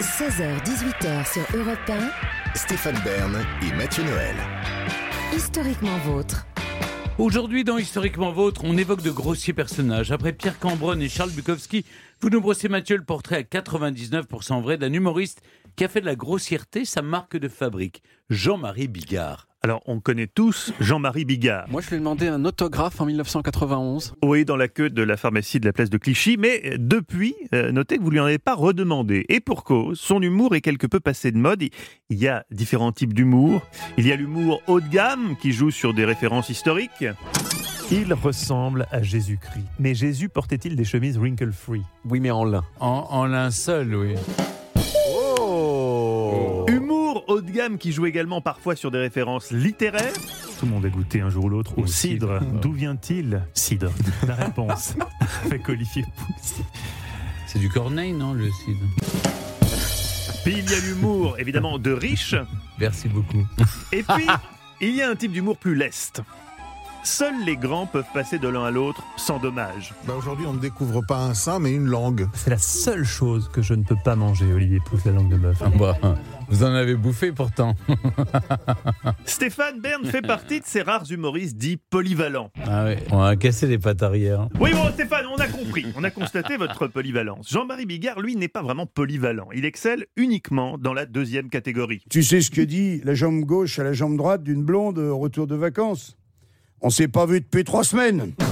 16h-18h sur Europe 1, Stéphane Bern et Mathieu Noël. historiquement vôtre. Aujourd'hui, dans Historiquement Vôtre, on évoque de grossiers personnages. Après Pierre Cambronne et Charles Bukowski, vous nous brossez, Mathieu, le portrait à 99% vrai d'un humoriste qui a fait de la grossièreté sa marque de fabrique, Jean-Marie Bigard. Alors, on connaît tous Jean-Marie Bigard. Moi, je lui ai demandé un autographe en 1991. Oui, dans la queue de la pharmacie de la place de Clichy, mais depuis, euh, notez que vous lui en avez pas redemandé. Et pour cause, son humour est quelque peu passé de mode. Il y a différents types d'humour. Il y a l'humour haut de gamme qui joue sur des références historiques. Il ressemble à Jésus-Christ. Mais Jésus portait-il des chemises wrinkle-free? Oui, mais en lin. En, en linceul, oui. Haut de gamme qui joue également parfois sur des références littéraires. Tout le monde a goûté un jour ou l'autre au cidre. D'où vient-il Cidre. La réponse avec Olivier. C'est du Corneille, non, le cid Puis il y a l'humour, évidemment, de riche. Merci beaucoup. Et puis, il y a un type d'humour plus leste. Seuls les grands peuvent passer de l'un à l'autre sans dommage. Bah, Aujourd'hui, on ne découvre pas un sein, mais une langue. C'est la seule chose que je ne peux pas manger, Olivier Pouls, la langue de bœuf. Bah, vous en avez bouffé pourtant. Stéphane Bern fait partie de ces rares humoristes dits polyvalents. Ah ouais, on a cassé les pattes arrière. Oui, bon, Stéphane, on a compris. On a constaté votre polyvalence. Jean-Marie Bigard, lui, n'est pas vraiment polyvalent. Il excelle uniquement dans la deuxième catégorie. Tu sais ce que dit la jambe gauche à la jambe droite d'une blonde au retour de vacances? On s'est pas vu depuis trois semaines.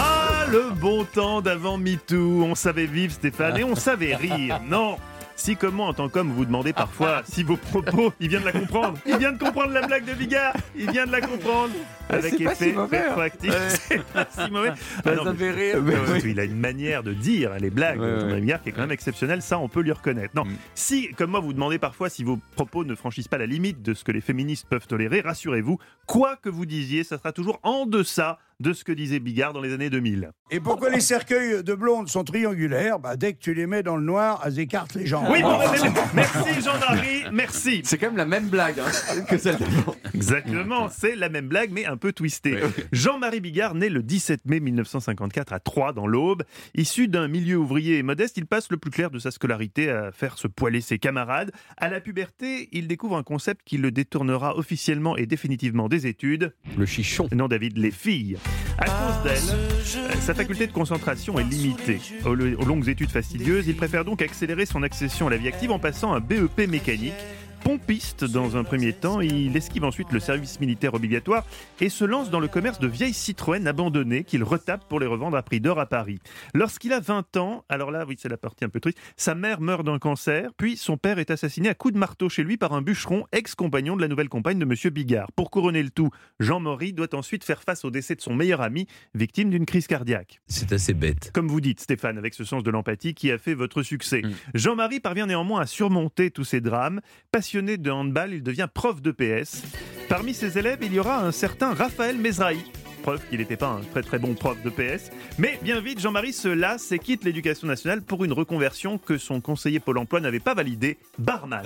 Ah, le bon temps d'avant MeToo. On savait vivre, Stéphane, et on savait rire. Non si comme moi, en tant qu'homme, vous demandez parfois si vos propos, il vient de la comprendre. Il vient de comprendre la blague de Bigard. Il vient de la comprendre. Avec c'est pas effet si mauvais, hein. rétroactif. C'est pas si mauvais. Ah non, mais- rire. Il a une manière de dire les blagues, Ouais, Jean-Marie ouais. Bigard, qui est quand même exceptionnelle. Ça, on peut lui reconnaître. Non, Mm. si, comme moi, vous demandez parfois si vos propos ne franchissent pas la limite de ce que les féministes peuvent tolérer, rassurez-vous, quoi que vous disiez, ça sera toujours en deçà de ce que disait Bigard dans les années 2000. Et pourquoi les cercueils de blondes sont triangulaires? Bah, Dès que tu les mets dans le noir, elles écartent les jambes. Oui, bon, merci Jean-Marie, merci. C'est quand même la même blague hein, que celle d'avant. Exactement, c'est la même blague, mais un peu twistée. Jean-Marie Bigard, né le 17 mai 1954 à Troyes, dans l'Aube. Issu d'un milieu ouvrier et modeste, il passe le plus clair de sa scolarité à faire se poiler ses camarades. À la puberté, il découvre un concept qui le détournera officiellement et définitivement des études. Le chichon. Non, David, les filles. À cause d'elle, euh, sa faculté de concentration est limitée. Aux, aux longues études fastidieuses, il préfère donc accélérer son accession à la vie active en passant un BEP mécanique. Pompiste dans un premier temps, il esquive ensuite le service militaire obligatoire et se lance dans le commerce de vieilles Citroën abandonnées qu'il retape pour les revendre à prix d'or à Paris. Lorsqu'il a 20 ans, alors là, oui, c'est la partie un peu triste, sa mère meurt d'un cancer, puis son père est assassiné à coups de marteau chez lui par un bûcheron, ex-compagnon de la nouvelle compagne de Monsieur Bigard. Pour couronner le tout, Jean-Marie doit ensuite faire face au décès de son meilleur ami, victime d'une crise cardiaque. C'est assez bête. Comme vous dites, Stéphane, avec ce sens de l'empathie qui a fait votre succès. Mm. Jean-Marie parvient néanmoins à surmonter tous ces drames. Passionné de handball, il devient prof de PS. Parmi ses élèves, il y aura un certain Raphaël Mezrahi. Preuve qu'il n'était pas un très très bon prof de PS. Mais bien vite, Jean-Marie se lasse et quitte l'éducation nationale pour une reconversion que son conseiller Pôle emploi n'avait pas validée, barman.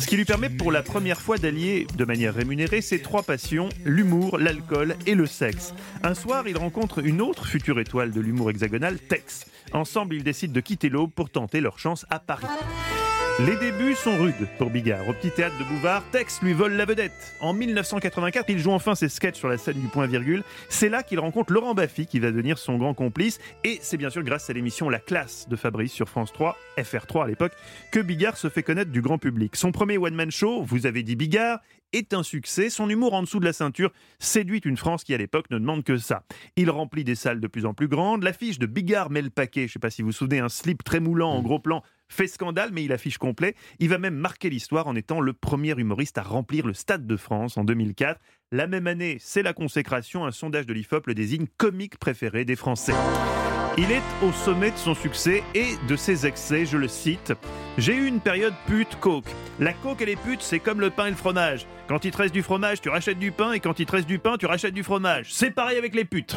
Ce qui lui permet pour la première fois d'allier de manière rémunérée ses trois passions, l'humour, l'alcool et le sexe. Un soir, il rencontre une autre future étoile de l'humour hexagonal, Tex. Ensemble, ils décident de quitter l'Aube pour tenter leur chance à Paris. Les débuts sont rudes pour Bigard. Au petit théâtre de Bouvard, Tex lui vole la vedette. En 1984, il joue enfin ses sketchs sur la scène du point virgule. C'est là qu'il rencontre Laurent Baffy qui va devenir son grand complice. Et c'est bien sûr grâce à l'émission La classe de Fabrice sur France 3, FR3 à l'époque, que Bigard se fait connaître du grand public. Son premier one-man show, Vous avez dit Bigard, est un succès. Son humour en dessous de la ceinture séduit une France qui à l'époque ne demande que ça. Il remplit des salles de plus en plus grandes. L'affiche de Bigard met le paquet. Je ne sais pas si vous vous souvenez, un slip très moulant en gros plan fait scandale, mais il affiche complet. Il va même marquer l'histoire en étant le premier humoriste à remplir le Stade de France en 2004. La même année, c'est la consécration. Un sondage de l'IFOP le désigne comique préféré des Français. Il est au sommet de son succès et de ses excès, je le cite. J'ai eu une période pute coke. La coke et les putes, c'est comme le pain et le fromage. Quand il te reste du fromage, tu rachètes du pain et quand il te reste du pain, tu rachètes du fromage. C'est pareil avec les putes.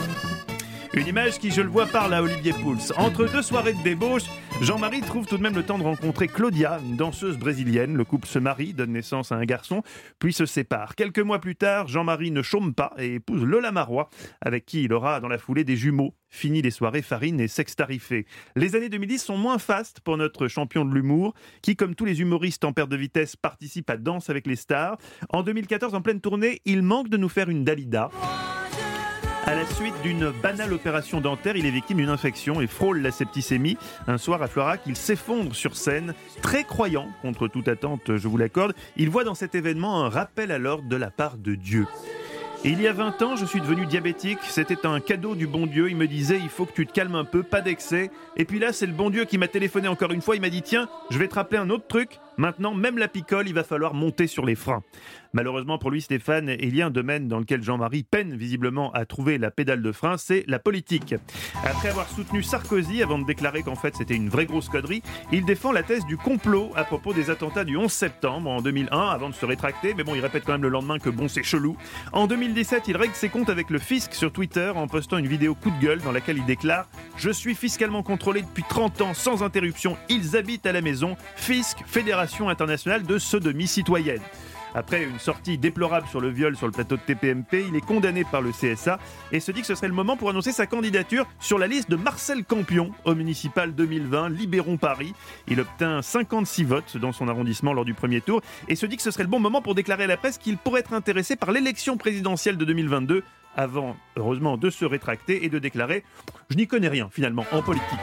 Une image qui, je le vois, parle à Olivier Pouls. Entre deux soirées de débauche, Jean-Marie trouve tout de même le temps de rencontrer Claudia, une danseuse brésilienne. Le couple se marie, donne naissance à un garçon, puis se sépare. Quelques mois plus tard, Jean-Marie ne chôme pas et épouse Lola Marois, avec qui il aura dans la foulée des jumeaux. Fini les soirées farine et sexe tarifé. Les années 2010 sont moins fastes pour notre champion de l'humour, qui, comme tous les humoristes en perte de vitesse, participe à Danse avec les stars. En 2014, en pleine tournée, il manque de nous faire une Dalida. À la suite d'une banale opération dentaire, il est victime d'une infection et frôle la septicémie. Un soir à Florac, il s'effondre sur scène, très croyant, contre toute attente, je vous l'accorde. Il voit dans cet événement un rappel à l'ordre de la part de Dieu. Il y a 20 ans, je suis devenu diabétique. C'était un cadeau du bon Dieu. Il me disait il faut que tu te calmes un peu, pas d'excès. Et puis là, c'est le bon Dieu qui m'a téléphoné encore une fois. Il m'a dit tiens, je vais te rappeler un autre truc. Maintenant, même la picole, il va falloir monter sur les freins. Malheureusement pour lui, Stéphane, il y a un domaine dans lequel Jean-Marie peine visiblement à trouver la pédale de frein, c'est la politique. Après avoir soutenu Sarkozy avant de déclarer qu'en fait c'était une vraie grosse connerie, il défend la thèse du complot à propos des attentats du 11 septembre en 2001 avant de se rétracter, mais bon, il répète quand même le lendemain que bon, c'est chelou. En 2017, il règle ses comptes avec le fisc sur Twitter en postant une vidéo coup de gueule dans laquelle il déclare Je suis fiscalement contrôlé depuis 30 ans sans interruption, ils habitent à la maison, fisc, Fédération internationale de sodomie citoyenne. Après une sortie déplorable sur le viol sur le plateau de TPMP, il est condamné par le CSA et se dit que ce serait le moment pour annoncer sa candidature sur la liste de Marcel Campion au municipal 2020 Libérons Paris. Il obtint 56 votes dans son arrondissement lors du premier tour et se dit que ce serait le bon moment pour déclarer à la presse qu'il pourrait être intéressé par l'élection présidentielle de 2022 avant, heureusement, de se rétracter et de déclarer Je n'y connais rien, finalement, en politique.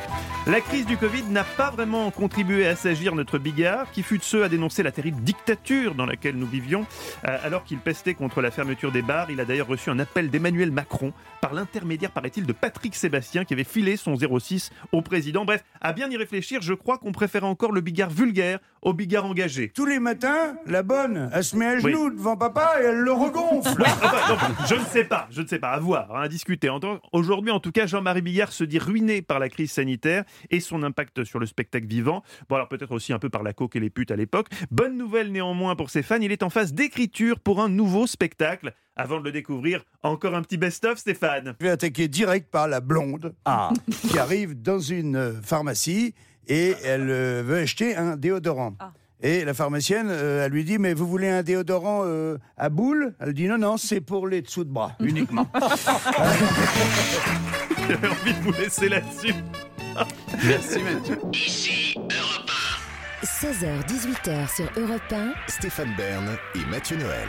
La crise du Covid n'a pas vraiment contribué à s'agir notre Bigard, qui fut de ceux à dénoncer la terrible dictature dans laquelle nous vivions. Euh, alors qu'il pestait contre la fermeture des bars, il a d'ailleurs reçu un appel d'Emmanuel Macron, par l'intermédiaire, paraît-il, de Patrick Sébastien, qui avait filé son 06 au président. Bref, à bien y réfléchir, je crois qu'on préfère encore le Bigard vulgaire au Bigard engagé. Tous les matins, la bonne, elle se met à genoux devant papa et elle le regonfle. Oui, enfin, non, je ne sais pas, je ne sais pas, à voir, hein, à discuter. Aujourd'hui, en tout cas, Jean-Marie Bigard se dit ruiné par la crise sanitaire et son impact sur le spectacle vivant. Bon, alors peut-être aussi un peu par la coque et les putes à l'époque. Bonne nouvelle néanmoins pour ses fans, il est en phase d'écriture pour un nouveau spectacle. Avant de le découvrir, encore un petit best-of, Stéphane. Je vais attaquer direct par la blonde qui arrive dans une pharmacie et elle euh, veut acheter un déodorant. Et la pharmacienne, euh, elle lui dit, mais vous voulez un déodorant euh, à boule Elle dit, non, non, c'est pour les dessous de bras, uniquement. J'avais envie de vous laisser là-dessus. Merci Mathieu. 16h, 18h sur Europe 1. Stéphane Bern et Mathieu Noël.